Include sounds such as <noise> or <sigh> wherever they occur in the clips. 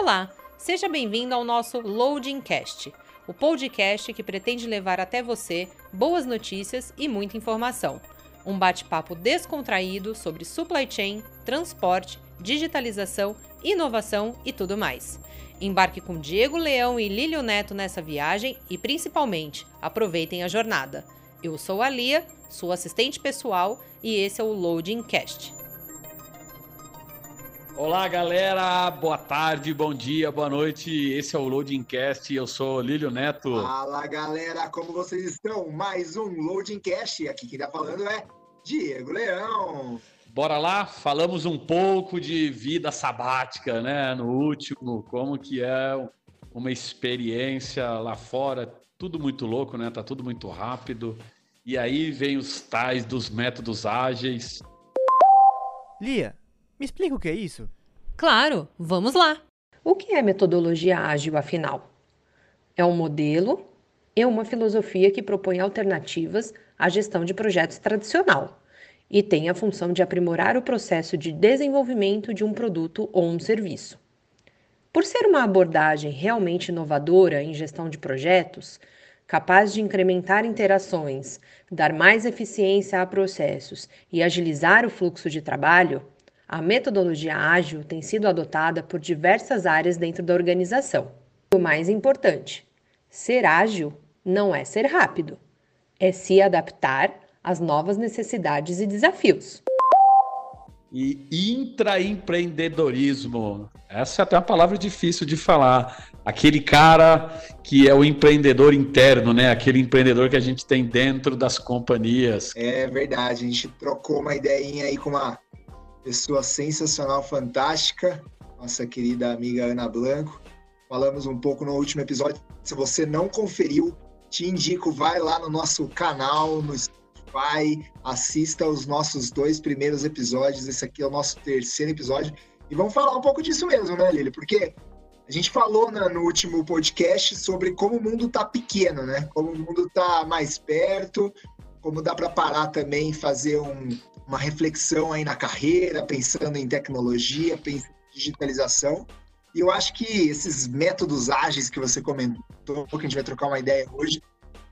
Olá, seja bem-vindo ao nosso Loading Cast, o podcast que pretende levar até você boas notícias e muita informação. Um bate-papo descontraído sobre supply chain, transporte, digitalização, inovação e tudo mais. Embarque com Diego Leão e Lílio Neto nessa viagem e, principalmente, aproveitem a jornada. Eu sou a Lia, sua assistente pessoal, e esse é o Loading Cast. Olá, galera. Boa tarde, bom dia, boa noite. Esse é o Loading Cast. Eu sou Lílio Neto. Fala, galera. Como vocês estão? Mais um Loading Cast. Aqui quem tá falando é Diego Leão. Bora lá, falamos um pouco de vida sabática, né? No último, como que é uma experiência lá fora, tudo muito louco, né? Tá tudo muito rápido. E aí vem os tais dos métodos ágeis. Lia, me explica o que é isso? Claro, vamos lá. O que é metodologia ágil, afinal? É um modelo e uma filosofia que propõe alternativas à gestão de projetos tradicional e tem a função de aprimorar o processo de desenvolvimento de um produto ou um serviço. Por ser uma abordagem realmente inovadora em gestão de projetos, capaz de incrementar interações, dar mais eficiência a processos e agilizar o fluxo de trabalho, a metodologia ágil tem sido adotada por diversas áreas dentro da organização. O mais importante, ser ágil não é ser rápido, é se adaptar as novas necessidades e desafios. E intraempreendedorismo. Essa é até uma palavra difícil de falar. Aquele cara que é o empreendedor interno, né? Aquele empreendedor que a gente tem dentro das companhias. É verdade, a gente trocou uma ideinha aí com uma pessoa sensacional, fantástica, nossa querida amiga Ana Blanco. Falamos um pouco no último episódio. Se você não conferiu, te indico, vai lá no nosso canal, no Spotify, assista os nossos dois primeiros episódios. Esse aqui é o nosso terceiro episódio. E vamos falar um pouco disso mesmo, né, Lili? Porque a gente falou no último podcast sobre como o mundo está pequeno, né? Como o mundo está mais perto, como dá para parar também, fazer um, uma reflexão aí na carreira, pensando em tecnologia, pensando em digitalização. E eu acho que esses métodos ágeis que você comentou, que a gente vai trocar uma ideia hoje,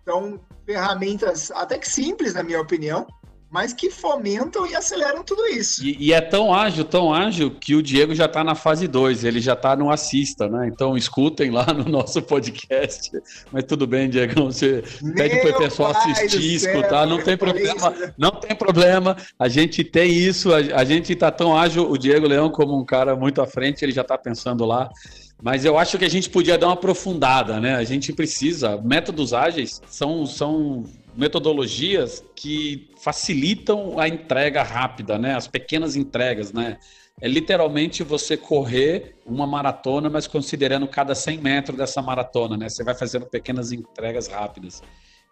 são ferramentas até que simples, na minha opinião, mas que fomentam e aceleram tudo isso. E, e é tão ágil, tão ágil, que o Diego já está na fase 2, ele já está no assista, né? Então escutem lá no nosso podcast. Mas tudo bem, Diego, você Meu pede para o pessoal assistir, escutar, não tem problema, isso. não tem problema. A gente tem isso, a, a gente está tão ágil, o Diego Leão como um cara muito à frente, ele já está pensando lá. Mas eu acho que a gente podia dar uma aprofundada, né? A gente precisa. Métodos ágeis são, são metodologias que facilitam a entrega rápida, né? As pequenas entregas, né? É literalmente você correr uma maratona, mas considerando cada 100 metros dessa maratona, né? Você vai fazendo pequenas entregas rápidas.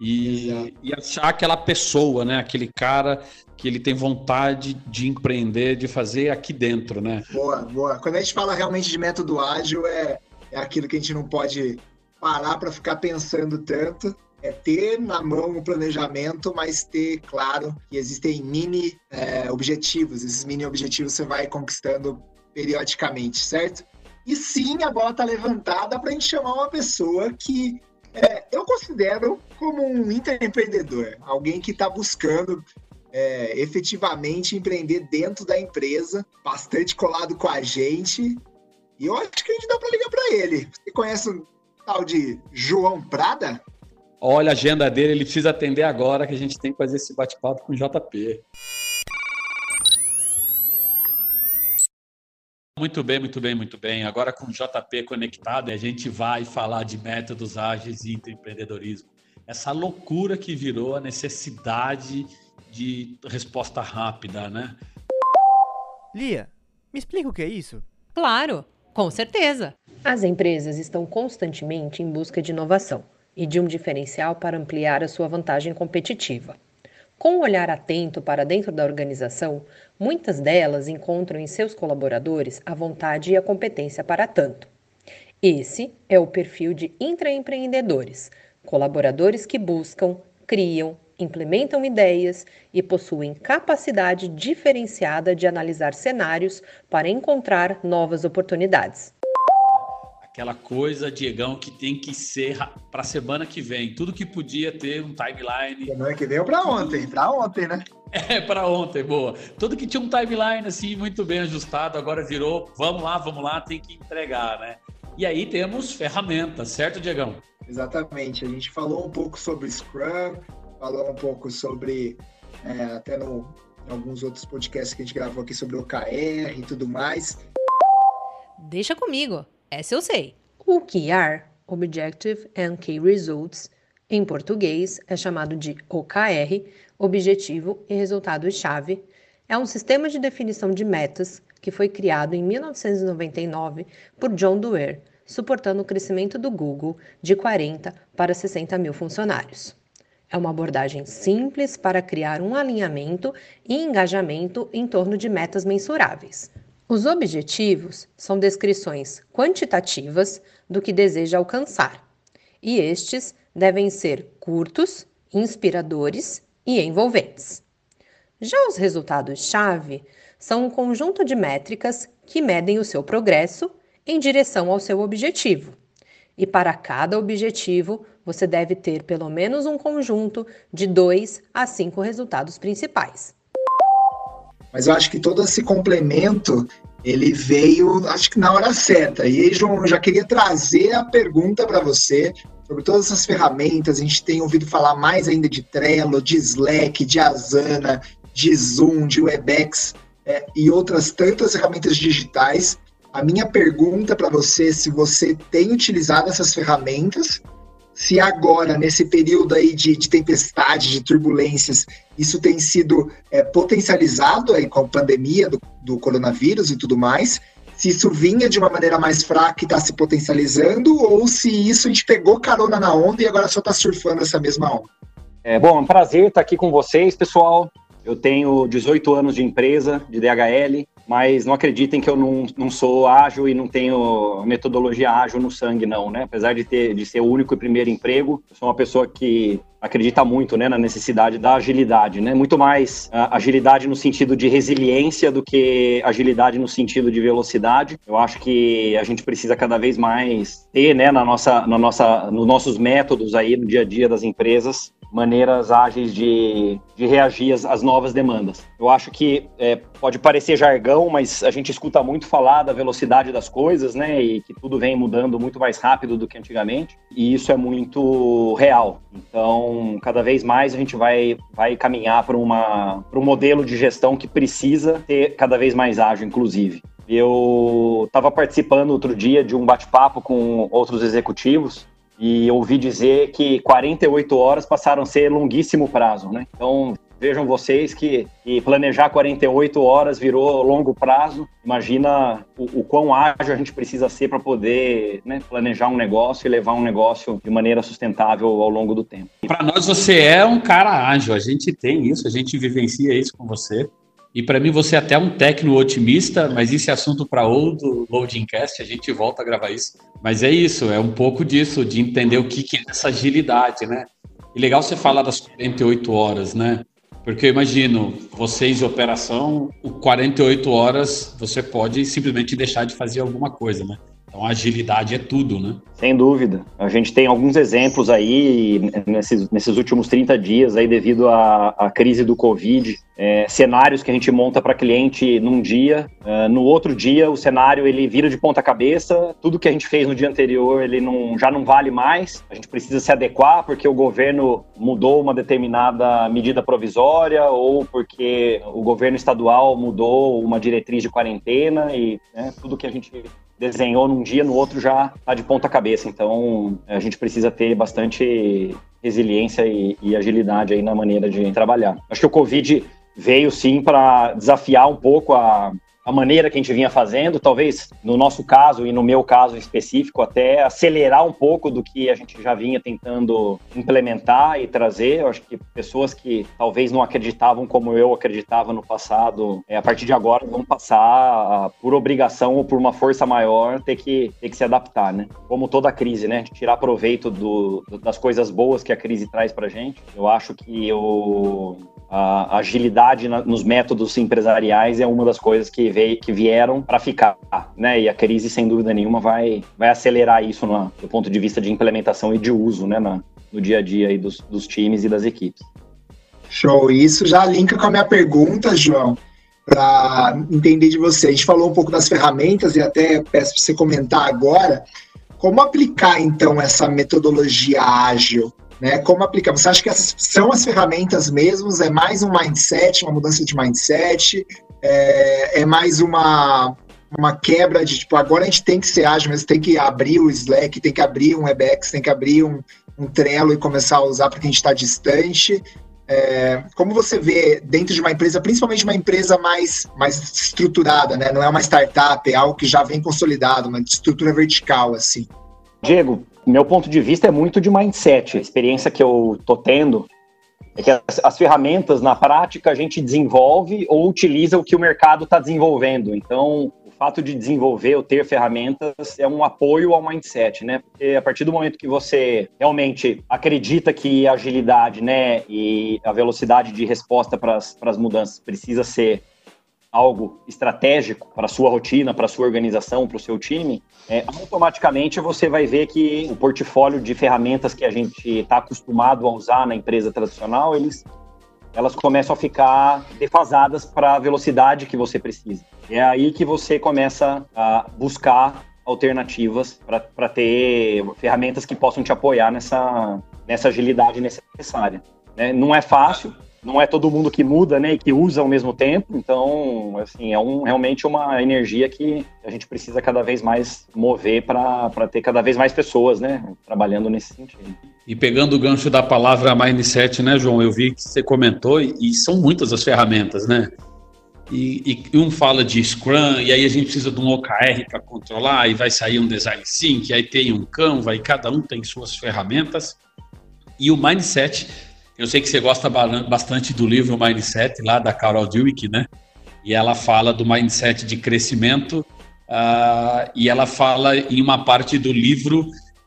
E, e, achar aquela pessoa, né? Aquele cara que ele tem vontade de empreender, de fazer aqui dentro, né? Boa, boa. Quando a gente fala realmente de método ágil, é, é aquilo que a gente não pode parar para ficar pensando tanto. É ter na mão o planejamento, mas ter claro que existem mini é, objetivos. Esses mini objetivos você vai conquistando periodicamente, certo? E sim, a bola está levantada para a gente chamar uma pessoa que é, eu considero como um empreendedor, alguém que está buscando é, efetivamente empreender dentro da empresa, bastante colado com a gente. E eu acho que a gente dá para ligar para ele. Você conhece o tal de João Prada? Olha a agenda dele, ele precisa atender agora que a gente tem que fazer esse bate-papo com o JP. Muito bem, muito bem, muito bem. Agora com o JP conectado, a gente vai falar de métodos ágeis e empreendedorismo. Essa loucura que virou a necessidade de resposta rápida, né? Lia, me explica o que é isso? Claro, com certeza. As empresas estão constantemente em busca de inovação e de um diferencial para ampliar a sua vantagem competitiva. Com um olhar atento para dentro da organização, muitas delas encontram em seus colaboradores a vontade e a competência para tanto. Esse é o perfil de intraempreendedores, colaboradores que buscam, criam, implementam ideias e possuem capacidade diferenciada de analisar cenários para encontrar novas oportunidades. Aquela coisa, Diegão, que tem que ser para a semana que vem. Tudo que podia ter um timeline. Semana que vem ou para ontem? Para ontem, né? <laughs> É, para ontem, boa. Tudo que tinha um timeline assim muito bem ajustado, agora virou, vamos lá, vamos lá, tem que entregar, né? E aí temos ferramentas, certo, Diegão? Exatamente. A gente falou um pouco sobre Scrum, falou um pouco sobre é, até no, em alguns outros podcasts que a gente gravou aqui sobre OKR e tudo mais. Deixa comigo. Essa eu sei. O OKR, Objective and Key Results, em português é chamado de OKR, Objetivo e Resultado-Chave, é um sistema de definição de metas que foi criado em 1999 por John Doerr, suportando o crescimento do Google de 40 para 60 mil funcionários. É uma abordagem simples para criar um alinhamento e engajamento em torno de metas mensuráveis, os objetivos são descrições quantitativas do que deseja alcançar, e estes devem ser curtos, inspiradores e envolventes. Já os resultados-chave são um conjunto de métricas que medem o seu progresso em direção ao seu objetivo. E para cada objetivo, você deve ter pelo menos um conjunto de dois a cinco resultados principais. Mas eu acho que todo esse complemento ele veio, acho que na hora certa. E aí, João, eu já queria trazer a pergunta para você sobre todas essas ferramentas. A gente tem ouvido falar mais ainda de Trello, de Slack, de Asana, de Zoom, de Webex é, e outras tantas ferramentas digitais. A minha pergunta para você é se você tem utilizado essas ferramentas se agora, nesse período aí de, de tempestade, de turbulências, isso tem sido é, potencializado aí com a pandemia do, do, coronavírus e tudo mais, se isso vinha de uma maneira mais fraca e está se potencializando, ou se isso a gente pegou carona na onda e agora só está surfando essa mesma onda. É, bom, é um prazer estar aqui com vocês, pessoal. Eu tenho 18 anos de empresa, de DHL, mas não acreditem que eu não, não sou ágil e não tenho metodologia ágil no sangue, não, né? Apesar de, ter, de ser o único e primeiro emprego, eu sou uma pessoa que acredita muito né, na necessidade da agilidade, né? Muito mais uh, agilidade no sentido de resiliência do que agilidade no sentido de velocidade. Eu acho que a gente precisa cada vez mais ter, né, na nossa, na nossa, nos nossos métodos aí no dia a dia das empresas, maneiras ágeis de, de reagir às, às, novas demandas. Eu acho que é, pode parecer jargão, mas a gente escuta muito falar da velocidade das coisas, né? E que tudo vem mudando muito mais rápido do que antigamente. E isso é muito real. Então, cada vez mais a gente vai, vai caminhar para um modelo de gestão que precisa ser cada vez mais ágil, inclusive. Eu estava participando outro dia de um bate-papo com outros executivos e ouvi dizer que 48 horas passaram a ser longuíssimo prazo, né? Então, vejam vocês que, que planejar 48 horas virou longo prazo. Imagina o, o quão ágil a gente precisa ser para poder né, planejar um negócio e levar um negócio de maneira sustentável ao longo do tempo. Para nós, você é um cara ágil, a gente tem isso, a gente vivencia isso com você. E para mim você é até um técnico otimista, mas é assunto para outro Loadingcast, a gente volta a gravar isso. Mas é isso, é um pouco disso, de entender o que, que é essa agilidade, né? E legal você falar das 48 horas, né? Porque eu imagino, vocês em operação, o 48 horas você pode simplesmente deixar de fazer alguma coisa, né? Então, agilidade é tudo, né? Sem dúvida. A gente tem alguns exemplos aí nesses, nesses últimos 30 dias aí devido à crise do Covid, é, cenários que a gente monta para cliente num dia, é, no outro dia o cenário ele vira de ponta cabeça, tudo que a gente fez no dia anterior ele não, já não vale mais, a gente precisa se adequar porque o governo mudou uma determinada medida provisória ou porque o governo estadual mudou uma diretriz de quarentena e né, tudo que a gente desenhou num dia, no outro já está de ponta cabeça. Então, a gente precisa ter bastante resiliência e, e, agilidade aí na maneira de trabalhar. Acho que o Covid veio sim para desafiar um pouco a, a maneira que a gente vinha fazendo, talvez no nosso caso e no meu caso específico, até acelerar um pouco do que a gente já vinha tentando implementar e trazer. Eu acho que pessoas que talvez não acreditavam como eu acreditava no passado, é, a partir de agora vão passar por obrigação ou por uma força maior ter que, ter que se adaptar, né? Como toda crise, né? Tirar proveito do, das coisas boas que a crise traz pra gente. Eu acho que o, a agilidade nos métodos empresariais é uma das coisas que veio, que vieram para ficar, né? E a crise, sem dúvida nenhuma, vai, vai acelerar isso no, do ponto de vista de implementação e de uso, né? Na, no dia a dia aí dos, dos times e das equipes. Show. Isso já linka com a minha pergunta, João, para entender de você. A gente falou um pouco das ferramentas e até peço para você comentar agora. Como aplicar, então, essa metodologia ágil né? Como aplicar? Você acha que essas são as ferramentas mesmos? É mais um mindset, uma mudança de mindset? É, é mais uma, uma quebra de tipo, agora a gente tem que ser ágil, mas tem que abrir o Slack, tem que abrir um Webex, tem que abrir um, um Trello e começar a usar porque a gente está distante. É, como você vê dentro de uma empresa, principalmente uma empresa mais, mais estruturada, né? Não é uma startup, é algo que já vem consolidado, uma estrutura vertical, assim. Diego, meu ponto de vista é muito de mindset. A experiência que eu tô tendo é que as, as ferramentas, na prática, a gente desenvolve ou utiliza o que o mercado está desenvolvendo. Então, o fato de desenvolver ou ter ferramentas é um apoio ao mindset, né? Porque a partir do momento que você realmente acredita que a agilidade, né, e a velocidade de resposta para as mudanças precisa ser algo estratégico para sua rotina, para sua organização, para o seu time, é, automaticamente você vai ver que o portfólio de ferramentas que a gente está acostumado a usar na empresa tradicional, eles, elas começam a ficar defasadas para a velocidade que você precisa. É aí que você começa a buscar alternativas para ter ferramentas que possam te apoiar nessa, nessa agilidade necessária. Né? Não é fácil, não é todo mundo que muda, né, e que usa ao mesmo tempo. Então, assim, é um, realmente uma energia que a gente precisa cada vez mais mover para ter cada vez mais pessoas, né, trabalhando nesse sentido. E pegando o gancho da palavra mindset, né, João? Eu vi que você comentou e são muitas as ferramentas, né? E, e, um fala de Scrum, e aí a gente precisa de um OKR para controlar, e vai sair um Design Sync, aí tem um Canva, e cada um tem suas ferramentas. E o mindset eu sei que você gosta bastante do livro Mindset, lá da Carol Dweck, né? E ela fala do mindset de crescimento, uh, e ela fala em uma parte do livro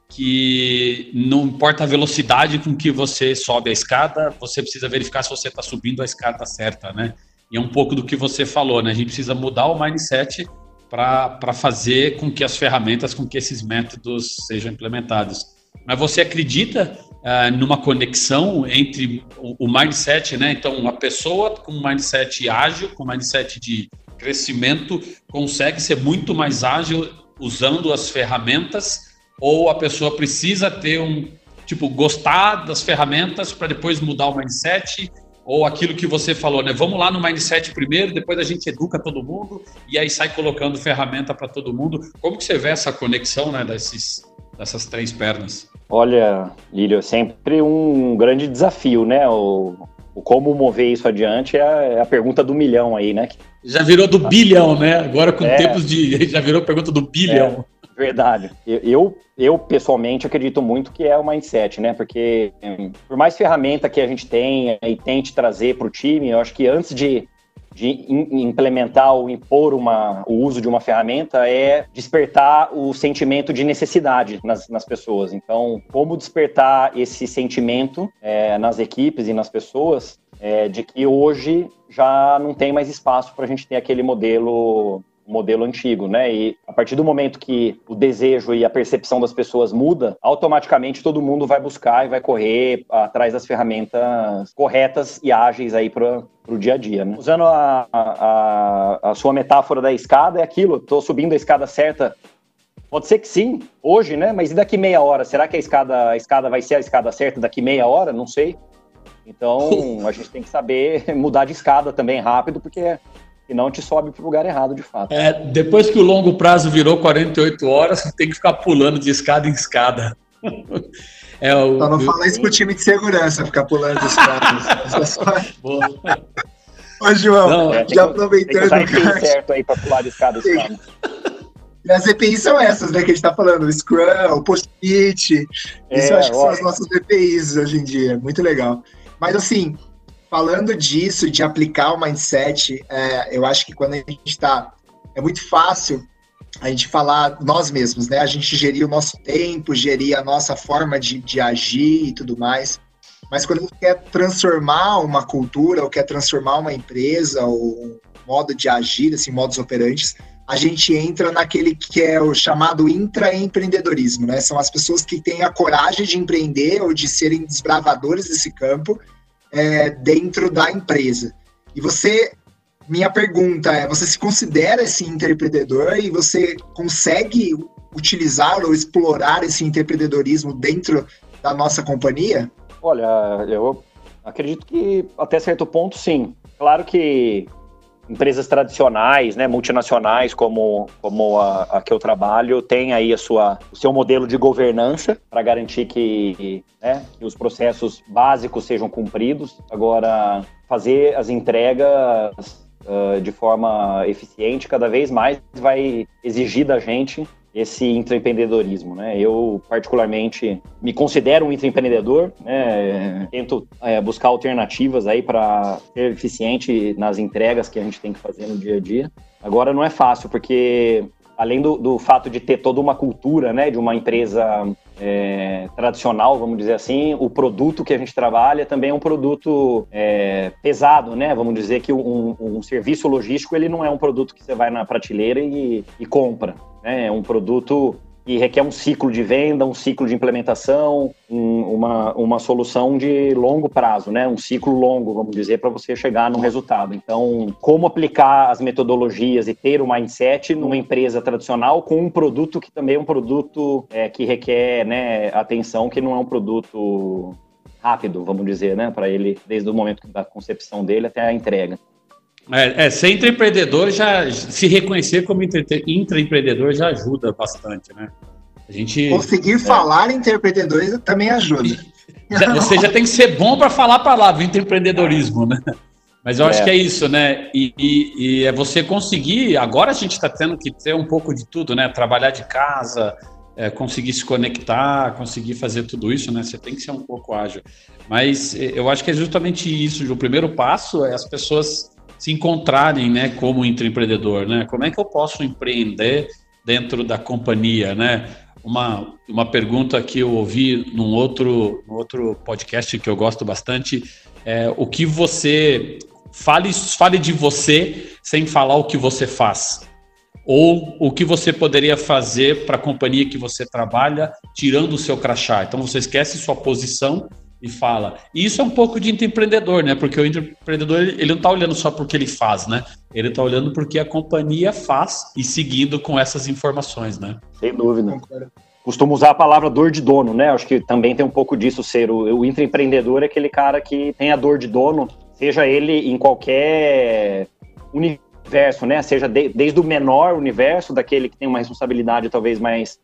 que não importa a velocidade com que você sobe a escada, você precisa verificar se você está subindo a escada certa, né? E é um pouco do que você falou, né? A gente precisa mudar o mindset para fazer com que as ferramentas, com que esses métodos sejam implementados. Mas você acredita uh, numa conexão entre o, o, mindset, né? Então, uma pessoa com um mindset ágil, com um mindset de crescimento, consegue ser muito mais ágil usando as ferramentas, ou a pessoa precisa ter um tipo gostar das ferramentas para depois mudar o mindset ou aquilo que você falou, né? Vamos lá no mindset primeiro, depois a gente educa todo mundo e aí sai colocando ferramenta para todo mundo. Como que você vê essa conexão, né, desses, dessas três pernas? Olha, Lírio, é sempre um grande desafio, né? O, o como mover isso adiante é a, é a, pergunta do milhão aí, né? Já virou do bilhão, né? Agora com é, tempos de. <laughs> Já virou pergunta do bilhão. É, verdade. Eu, eu, pessoalmente, acredito muito que é o mindset, né? Porque por mais ferramenta que a gente tenha e tente trazer para o time, eu acho que antes de de implementar ou impor uma, o uso de uma ferramenta é despertar o sentimento de necessidade nas, nas pessoas. Então, como despertar esse sentimento é, nas equipes e nas pessoas é, de que hoje já não tem mais espaço para a gente ter aquele modelo modelo antigo, né? E a partir do momento que o desejo e a percepção das pessoas muda, automaticamente todo mundo vai buscar e vai correr atrás das ferramentas corretas e ágeis aí para o dia a dia, né? Usando a, a, a, sua metáfora da escada, é aquilo, estou subindo a escada certa. Pode ser que sim, hoje, né? Mas e daqui meia hora? Será que a escada, a escada vai ser a escada certa daqui meia hora? Não sei. Então, a gente tem que saber <laughs> mudar de escada também rápido, porque e não te sobe para o lugar errado, de fato. É, depois que o longo prazo virou 48 horas, <laughs> tem que ficar pulando de escada em escada. <laughs> É o, Só não fala isso pro time de segurança, ficar pulando de escadas. <laughs> Ô, João, não, é, já aproveitando. Tem que cara, certo aí para pular de escada. escada. E as EPIs são essas, né, que a gente tá falando, Scrum, Post-it. É, isso eu acho que são as nossas EPIs hoje em dia. Muito legal. Mas assim, falando disso, de aplicar o mindset, é, eu acho que quando a gente está. É muito fácil a gente falar nós mesmos, né? A gente gerir o nosso tempo, gerir a nossa forma de, de agir e tudo mais. Mas quando gente quer transformar uma cultura, ou quer transformar uma empresa, ou modo de agir, assim, modos operantes, a gente entra naquele que é o chamado intraempreendedorismo, né? São as pessoas que têm a coragem de empreender ou de serem desbravadores desse campo é, dentro da empresa. E você, minha pergunta é, você se considera esse empreendedor e você consegue utilizar ou explorar esse empreendedorismo dentro da nossa companhia? Olha, eu acredito que até certo ponto, sim. Claro que empresas tradicionais, né, multinacionais como, como a, a, que eu trabalho, tem aí a sua, o seu modelo de governança para garantir que, né, que os processos básicos sejam cumpridos. Agora, fazer as entregas uh, de forma eficiente cada vez mais vai exigir da gente esse intraempreendedorismo, né? Eu particularmente me considero um intraempreendedor, né? Tento é, buscar alternativas aí para ser eficiente nas entregas que a gente tem que fazer no dia a dia. Agora não é fácil porque além do, do fato de ter toda uma cultura, né, de uma empresa é, tradicional, vamos dizer assim, o produto que a gente trabalha também é um produto é, pesado, né? Vamos dizer que um, um, serviço logístico ele não é um produto que você vai na prateleira e, e compra. Né? É um produto que requer um ciclo de venda, um ciclo de implementação, um, uma, uma solução de longo prazo, né? um ciclo longo, vamos dizer, para você chegar no resultado. Então, como aplicar as metodologias e ter o mindset numa empresa tradicional com um produto que também é um produto é, que requer né, atenção, que não é um produto rápido, vamos dizer, né, para ele, desde o momento da concepção dele até a entrega. É, é, ser intraempreendedor já se reconhecer como intraempreendedor já ajuda bastante, né? A gente conseguir é, falar intraempreendedor também ajuda. Já, você já tem que ser bom para falar a palavra intraempreendedorismo, né? Mas eu acho é. que é isso, né? E, e, e, é você conseguir. Agora a gente está tendo que ter um pouco de tudo, né? Trabalhar de casa, é, conseguir se conectar, conseguir fazer tudo isso, né? Você tem que ser um pouco ágil. Mas é, eu acho que é justamente isso. O primeiro passo é as pessoas se encontrarem, né, como empreendedor, né? Como é que eu posso empreender dentro da companhia, né? Uma, uma pergunta que eu ouvi num outro, num outro podcast que eu gosto bastante é o que você fale, fale de você sem falar o que você faz. Ou o que você poderia fazer para a companhia que você trabalha, tirando o seu crachá. Então você esquece sua posição e fala. E isso é um pouco de empreendedor, né? Porque o empreendedor ele não está olhando só porque ele faz, né? Ele está olhando porque a companhia faz e seguindo com essas informações, né? Sem dúvida. Costumo usar a palavra dor de dono, né? Acho que também tem um pouco disso ser o, o intraempreendedor é aquele cara que tem a dor de dono, seja ele em qualquer universo, né? Seja de, desde o menor universo, daquele que tem uma responsabilidade talvez mais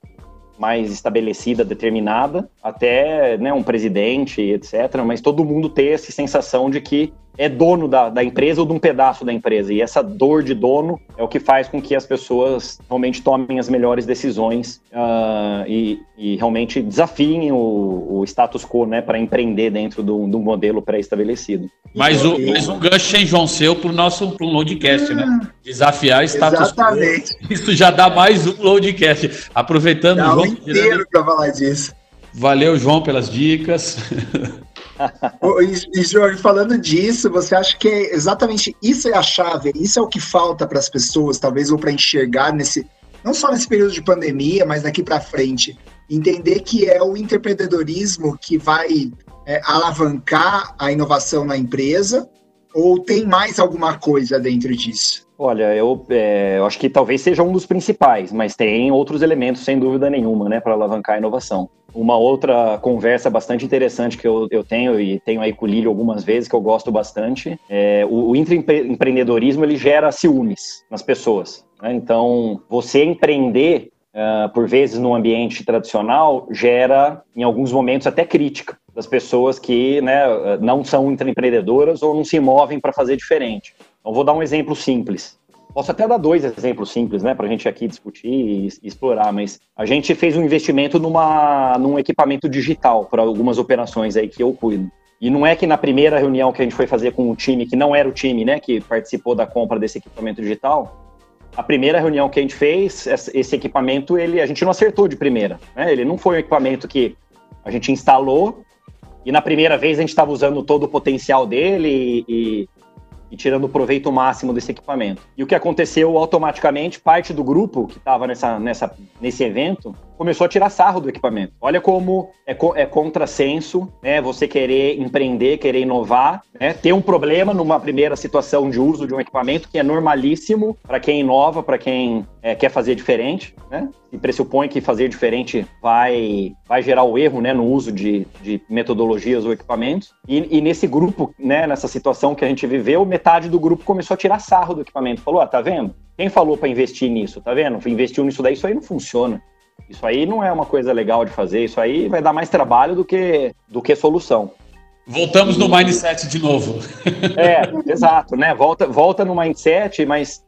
mais estabelecida, determinada, até né, um presidente, etc. Mas todo mundo ter essa sensação de que é dono da, da empresa ou de um pedaço da empresa. E essa dor de dono é o que faz com que as pessoas realmente tomem as melhores decisões uh, e, e, realmente desafiem o, o status quo né, para empreender dentro do, do modelo pré-estabelecido. Mais um, mais um gancho sem João seu para o nosso pro loadcast, né? Ah, Desafiar status Exatamente. quo. Isso já dá mais um loadcast. Aproveitando, dá João. inteiro para falar disso. Valeu, João, pelas dicas. <laughs> <laughs> e, Jorge, falando disso, você acha que é exatamente isso é a chave? Isso é o que falta para as pessoas, talvez, ou para enxergar nesse, não só nesse período de pandemia, mas daqui para frente, entender que é o empreendedorismo que vai é, alavancar a inovação na empresa, ou tem mais alguma coisa dentro disso? Olha, eu, é, eu acho que talvez seja um dos principais, mas tem outros elementos, sem dúvida nenhuma, né, para alavancar a inovação. Uma outra conversa bastante interessante que eu, eu tenho e tenho aí com o Lílio algumas vezes, que eu gosto bastante, é o, o intraempreendedorismo ele gera ciúmes nas pessoas. Né? Então, você empreender, uh, por vezes, no ambiente tradicional, gera, em alguns momentos, até crítica das pessoas que né, não são intraempreendedoras ou não se movem para fazer diferente. Então, vou dar um exemplo simples. Posso até dar dois exemplos simples, né, para a gente aqui discutir e, explorar, mas a gente fez um investimento numa, num equipamento digital para algumas operações aí que eu cuido. E não é que na primeira reunião que a gente foi fazer com o time, que não era o time, né, que participou da compra desse equipamento digital, a primeira reunião que a gente fez, esse equipamento, ele, a gente não acertou de primeira. Né? Ele não foi um equipamento que a gente instalou e na primeira vez a gente estava usando todo o potencial dele e, e tirando o proveito máximo desse equipamento. E o que aconteceu automaticamente, parte do grupo que estava nessa, nessa, nesse evento começou a tirar sarro do equipamento. Olha como é, é contrassenso, né? Você querer empreender, querer inovar, né? Ter um problema numa primeira situação de uso de um equipamento que é normalíssimo para quem inova, para quem é, quer fazer diferente, né? E pressupõe que fazer diferente vai, vai gerar o erro, né? No uso de, de metodologias ou equipamentos. E, e nesse grupo, né? Nessa situação que a gente viveu, metade do grupo começou a tirar sarro do equipamento. Falou, ah, tá vendo? Quem falou para investir nisso, tá vendo? Investiu nisso daí, isso aí não funciona. Isso aí não é uma coisa legal de fazer, isso aí vai dar mais trabalho do que, do que solução. Voltamos no mindset de novo. É, <laughs> exato, né? Volta, volta no mindset, mas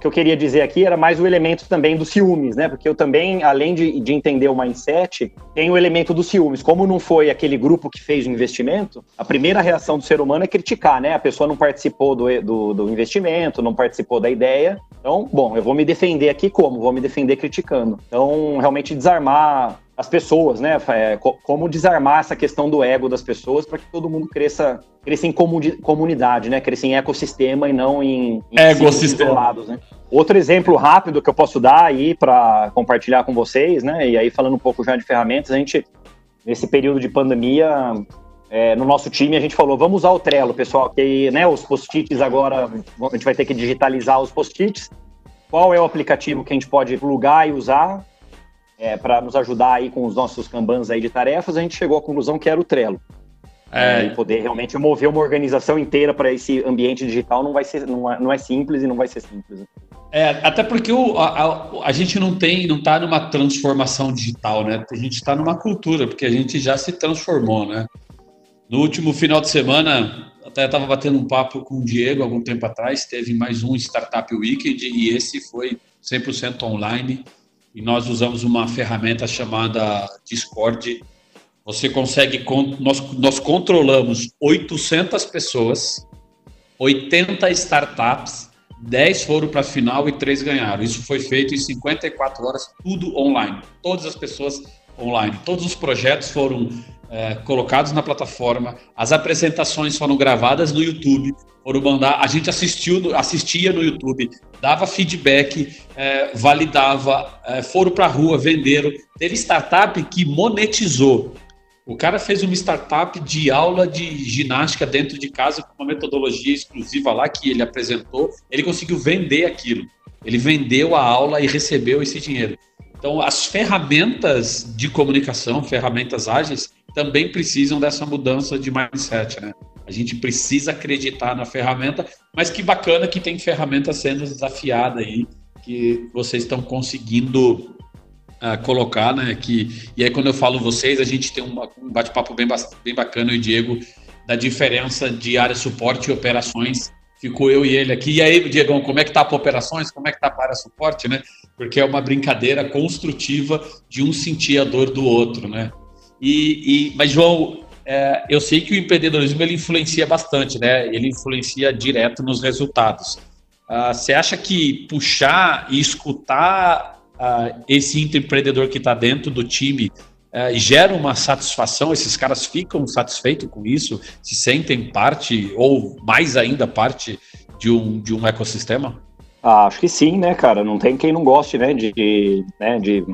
que eu queria dizer aqui era mais o elemento também dos ciúmes, né? Porque eu também, além de, de entender o mindset, tem o elemento dos ciúmes. Como não foi aquele grupo que fez o investimento, a primeira reação do ser humano é criticar, né? A pessoa não participou do, do, do investimento, não participou da ideia. Então, bom, eu vou me defender aqui como? Vou me defender criticando. Então, realmente desarmar as pessoas, né? É, como desarmar essa questão do ego das pessoas para que todo mundo cresça, cresça em comunidade, né? Cresça em ecossistema e não em, em ecossistema. Né? Outro exemplo rápido que eu posso dar aí para compartilhar com vocês, né? E aí falando um pouco já de ferramentas, a gente nesse período de pandemia é, no nosso time a gente falou, vamos usar o Trello, pessoal, que né, os post-its agora, a gente vai ter que digitalizar os post-its. Qual é o aplicativo que a gente pode plugar e usar? É, para nos ajudar aí com os nossos kanbans aí de tarefas, a gente chegou à conclusão que era o Trello. É. E poder realmente mover uma organização inteira para esse ambiente digital não vai ser não é, não é simples e não vai ser simples. É, até porque o, a, a, gente não tem, não está numa transformação digital, né? A gente está numa cultura, porque a gente já se transformou, né? No último final de semana, até estava batendo um papo com o Diego algum tempo atrás, teve mais um Startup Weekend e esse foi 100% online e nós usamos uma ferramenta chamada Discord. Você consegue, nós, nós controlamos 800 pessoas, 80 startups, 10 foram para a final e 3 ganharam. Isso foi feito em 54 horas, tudo online. Todas as pessoas online. Todos os projetos foram é, colocados na plataforma, as apresentações foram gravadas no YouTube, mandar, a gente assistiu, assistia no YouTube, dava feedback, é, validava, é, foram para a rua, venderam. Teve startup que monetizou. O cara fez uma startup de aula de ginástica dentro de casa com uma metodologia exclusiva lá que ele apresentou. Ele conseguiu vender aquilo. Ele vendeu a aula e recebeu esse dinheiro. Então, as ferramentas de comunicação, ferramentas ágeis, também precisam dessa mudança de mindset, né? A gente precisa acreditar na ferramenta, mas que bacana que tem ferramenta sendo desafiada aí, que vocês estão conseguindo uh, colocar, né? Que, e aí, quando eu falo vocês, a gente tem uma, um bate-papo bem, bem bacana, eu e o Diego, da diferença de área suporte e operações. Ficou eu e ele aqui. E aí, Diegão, como é que tá para operações? Como é que tá para área suporte, né? Porque é uma brincadeira construtiva de um sentir a dor do outro, né? E, e mas, João, é, eu sei que o empreendedorismo ele influencia bastante, né? Ele influencia direto nos resultados. Uh, você acha que puxar e escutar uh, esse empreendedor que está dentro do time uh, gera uma satisfação? Esses caras ficam satisfeitos com isso? Se sentem parte, ou mais ainda, parte de um, de um ecossistema? Ah, acho que sim, né, cara? Não tem quem não goste, né, de, né, de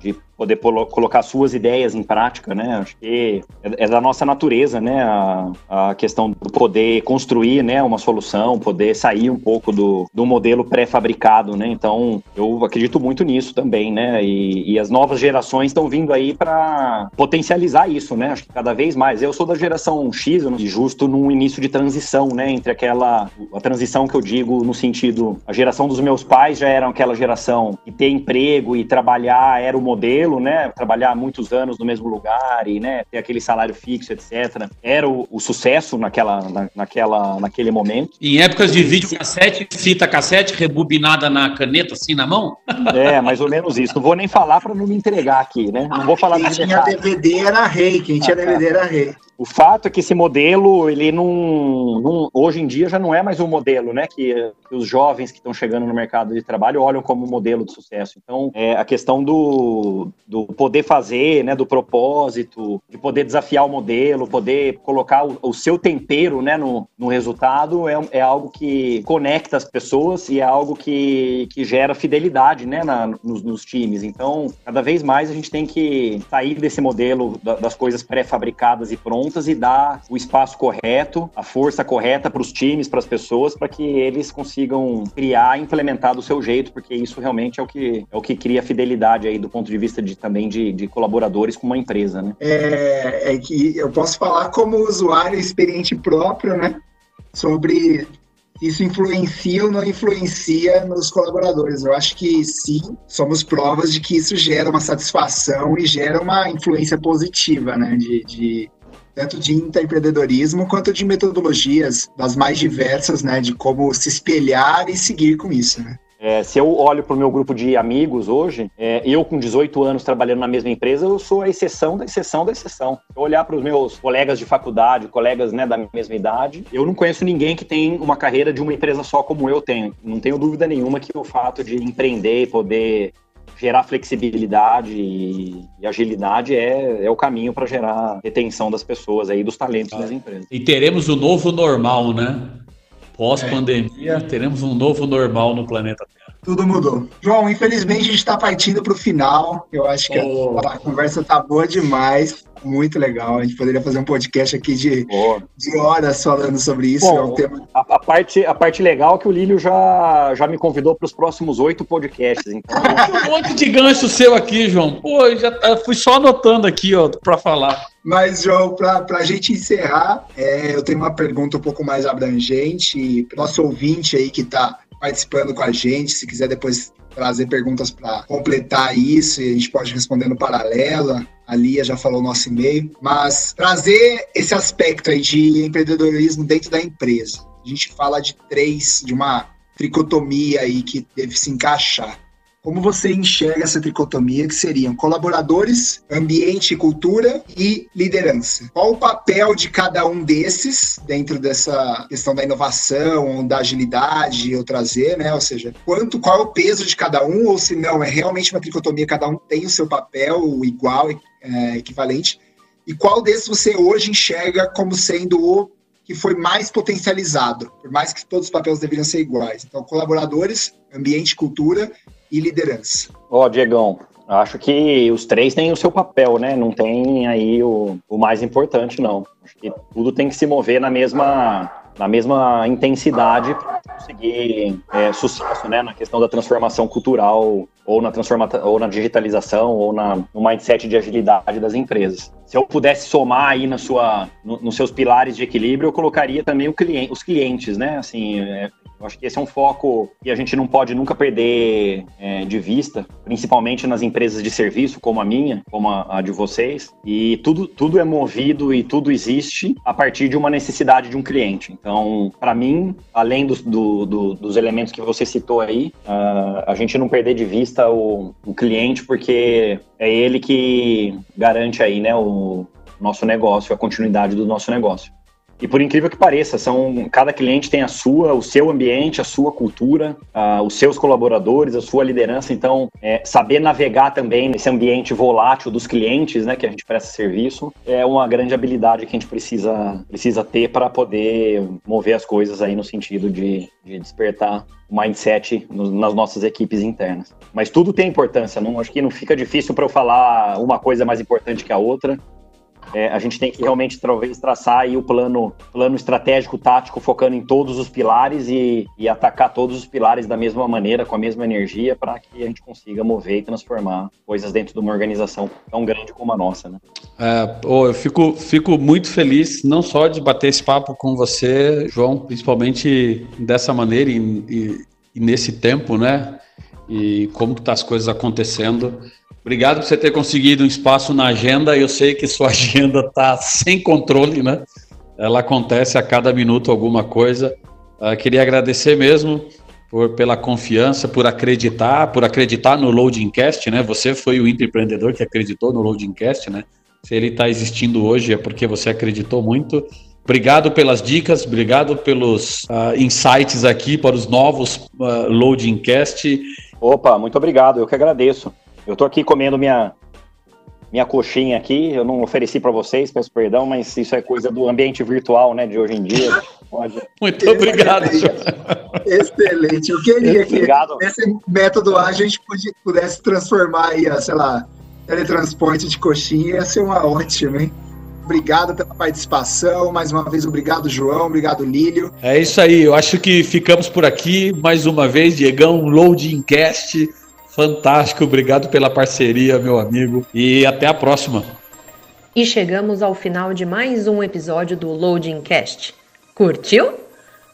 de poder colocar suas ideias em prática, né? Acho que é, é da nossa natureza, né? A, a, questão do poder construir, né? Uma solução, poder sair um pouco do, do modelo pré-fabricado, né? Então, eu acredito muito nisso também, né? E, e as novas gerações estão vindo aí para potencializar isso, né? Acho que cada vez mais. Eu sou da geração X, justo num início de transição, né? Entre aquela a transição que eu digo no sentido a geração dos meus pais já era aquela geração que ter emprego e trabalhar era o modelo, né? Trabalhar muitos anos no mesmo lugar e, né, ter aquele salário fixo, etc. Era o, o sucesso naquela, na, naquela, naquele momento. Em épocas de vídeo cassete, fita cassete, rebobinada na caneta, assim, na mão? <laughs> É, mais ou menos isso. Não vou nem falar para não me entregar aqui, né? Não vou falar Quem tinha DVD era rei, quem tinha DVD era rei. O fato é que esse modelo, ele não, não, hoje em dia já não é mais um modelo, né? Que os jovens que estão chegando no mercado de trabalho olham como modelo de sucesso. Então, é, a questão do, do poder fazer, né, do propósito, de poder desafiar o modelo, poder colocar o, o seu tempero né, no, no resultado, é, é algo que conecta as pessoas e é algo que, que gera fidelidade né, na, nos, nos times. Então, cada vez mais a gente tem que sair desse modelo das coisas pré-fabricadas e prontas e dar o espaço correto, a força correta para os times, para as pessoas, para que eles consigam criar e implementar do seu jeito, porque isso realmente é o que, é o que cria fidelidade aí do ponto de vista de, também de, de colaboradores com uma empresa, né? É, é que eu posso falar como usuário experiente próprio, né? Sobre isso influencia ou não influencia nos colaboradores. Eu acho que sim, somos provas de que isso gera uma satisfação e gera uma influência positiva, né? De, de tanto de empreendedorismo quanto de metodologias das mais diversas, né? De como se espelhar e seguir com isso, né? É, se eu olho para o meu grupo de amigos hoje, é, eu com 18 anos trabalhando na mesma empresa, eu sou a exceção da exceção da exceção. Eu olhar para os meus colegas de faculdade, colegas né, da mesma idade, eu não conheço ninguém que tem uma carreira de uma empresa só como eu tenho. Não tenho dúvida nenhuma que o fato de empreender e poder gerar flexibilidade e, e agilidade é, é o caminho para gerar retenção das pessoas aí, dos talentos ah. das empresas. E teremos o novo normal, né? Pós-pandemia, é. teremos um novo normal no planeta Terra. Tudo mudou. João, infelizmente a gente está partindo para o final. Eu acho que oh. a, a conversa tá boa demais muito legal. A gente poderia fazer um podcast aqui de, de horas falando sobre isso. Bom, é um tema... a, a, parte, a parte legal é que o Lílio já, já me convidou para os próximos oito podcasts. Então... um monte de gancho seu aqui, João. Pô, já tá, fui só anotando aqui, ó, para falar. Mas, João, para a gente encerrar, é, eu tenho uma pergunta um pouco mais abrangente. Nosso ouvinte aí que está participando com a gente, se quiser depois trazer perguntas para completar isso a gente pode responder no paralelo. A Lia já falou nosso e-mail, mas trazer esse aspecto aí de empreendedorismo dentro da empresa. A gente fala de três, de uma tricotomia aí que deve se encaixar. Como você enxerga essa tricotomia que seriam colaboradores, ambiente e cultura e liderança? Qual o papel de cada um desses dentro dessa questão da inovação, da agilidade, eu trazer, né? Ou seja, quanto, qual é o peso de cada um, ou se não, é realmente uma tricotomia, cada um tem o seu papel igual, é, equivalente, e qual desses você hoje enxerga como sendo o que foi mais potencializado, por mais que todos os papéis deveriam ser iguais. Então, colaboradores, ambiente, cultura e liderança. Ó, oh, Diegão, acho que os três têm o seu papel, né? Não tem aí o, o mais importante, não. Acho que tudo tem que se mover na mesma, na mesma intensidade para conseguir é, sucesso, né? Na questão da transformação cultural ou na transformação ou na digitalização ou na, no mindset de agilidade das empresas. Se eu pudesse somar aí na sua, no, nos seus pilares de equilíbrio, eu colocaria também cliente, os clientes, né? Assim, é, eu acho que esse é um foco que a gente não pode nunca perder é, de vista, principalmente nas empresas de serviço, como a minha, como a, a, de vocês. E tudo, tudo é movido e tudo existe a partir de uma necessidade de um cliente. Então, para mim, além do, do, do, dos elementos que você citou aí, uh, a gente não perder de vista o, o cliente, porque é ele que garante aí, né, o nosso negócio, a continuidade do nosso negócio. E por incrível que pareça, são cada cliente tem a sua, o seu ambiente, a sua cultura, os seus colaboradores, a sua liderança. Então, é, saber navegar também nesse ambiente volátil dos clientes, né, que a gente presta serviço, é uma grande habilidade que a gente precisa, precisa ter para poder mover as coisas aí no sentido de, de despertar o mindset no, nas nossas equipes internas. Mas tudo tem importância, não acho que não fica difícil para eu falar uma coisa mais importante que a outra. É, a gente tem que realmente talvez traçar aí o plano, plano estratégico tático focando em todos os pilares e, e atacar todos os pilares da mesma maneira, com a mesma energia, para que a gente consiga mover e transformar coisas dentro de uma organização tão grande como a nossa. Né? É, eu fico, fico muito feliz não só de bater esse papo com você, João, principalmente dessa maneira e, e, e nesse tempo, né? E como estão tá as coisas acontecendo. Obrigado por você ter conseguido um espaço na agenda. Eu sei que sua <laughs> agenda está sem controle, né? Ela acontece a cada minuto alguma coisa. Uh, queria agradecer mesmo por, pela confiança, por acreditar, por acreditar no Loadingcast, né? Você foi o empreendedor que acreditou no Loadingcast, né? Se ele está existindo hoje é porque você acreditou muito Obrigado pelas dicas, obrigado pelos uh, insights aqui para os novos uh, Loading Cast. Opa, muito obrigado, eu que agradeço. Eu estou aqui comendo minha, minha coxinha aqui, eu não ofereci para vocês, peço perdão, mas isso é coisa do ambiente virtual, né, de hoje em dia. Pode... Muito obrigado. Excelente. Eu queria que obrigado. esse método A a gente pudesse transformar aí, sei lá, teletransporte de coxinha, ia ser uma ótima, hein? Obrigado pela participação. Mais uma vez, obrigado, João. Obrigado, Lílio. É isso aí. Eu acho que ficamos por aqui. Mais uma vez, Diegão, Loading Cast. Fantástico. Obrigado pela parceria, meu amigo. E até a próxima. E chegamos ao final de mais um episódio do Loading Cast. Curtiu?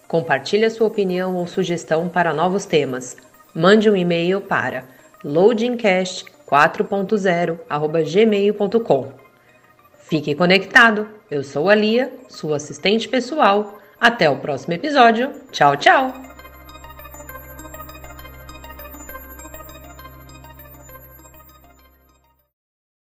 Compartilhe a sua opinião ou sugestão para novos temas. Mande um e-mail para loadingcast4.0@gmail.com. Fique conectado. Eu sou a Lia, sua assistente pessoal. Até o próximo episódio. Tchau, tchau!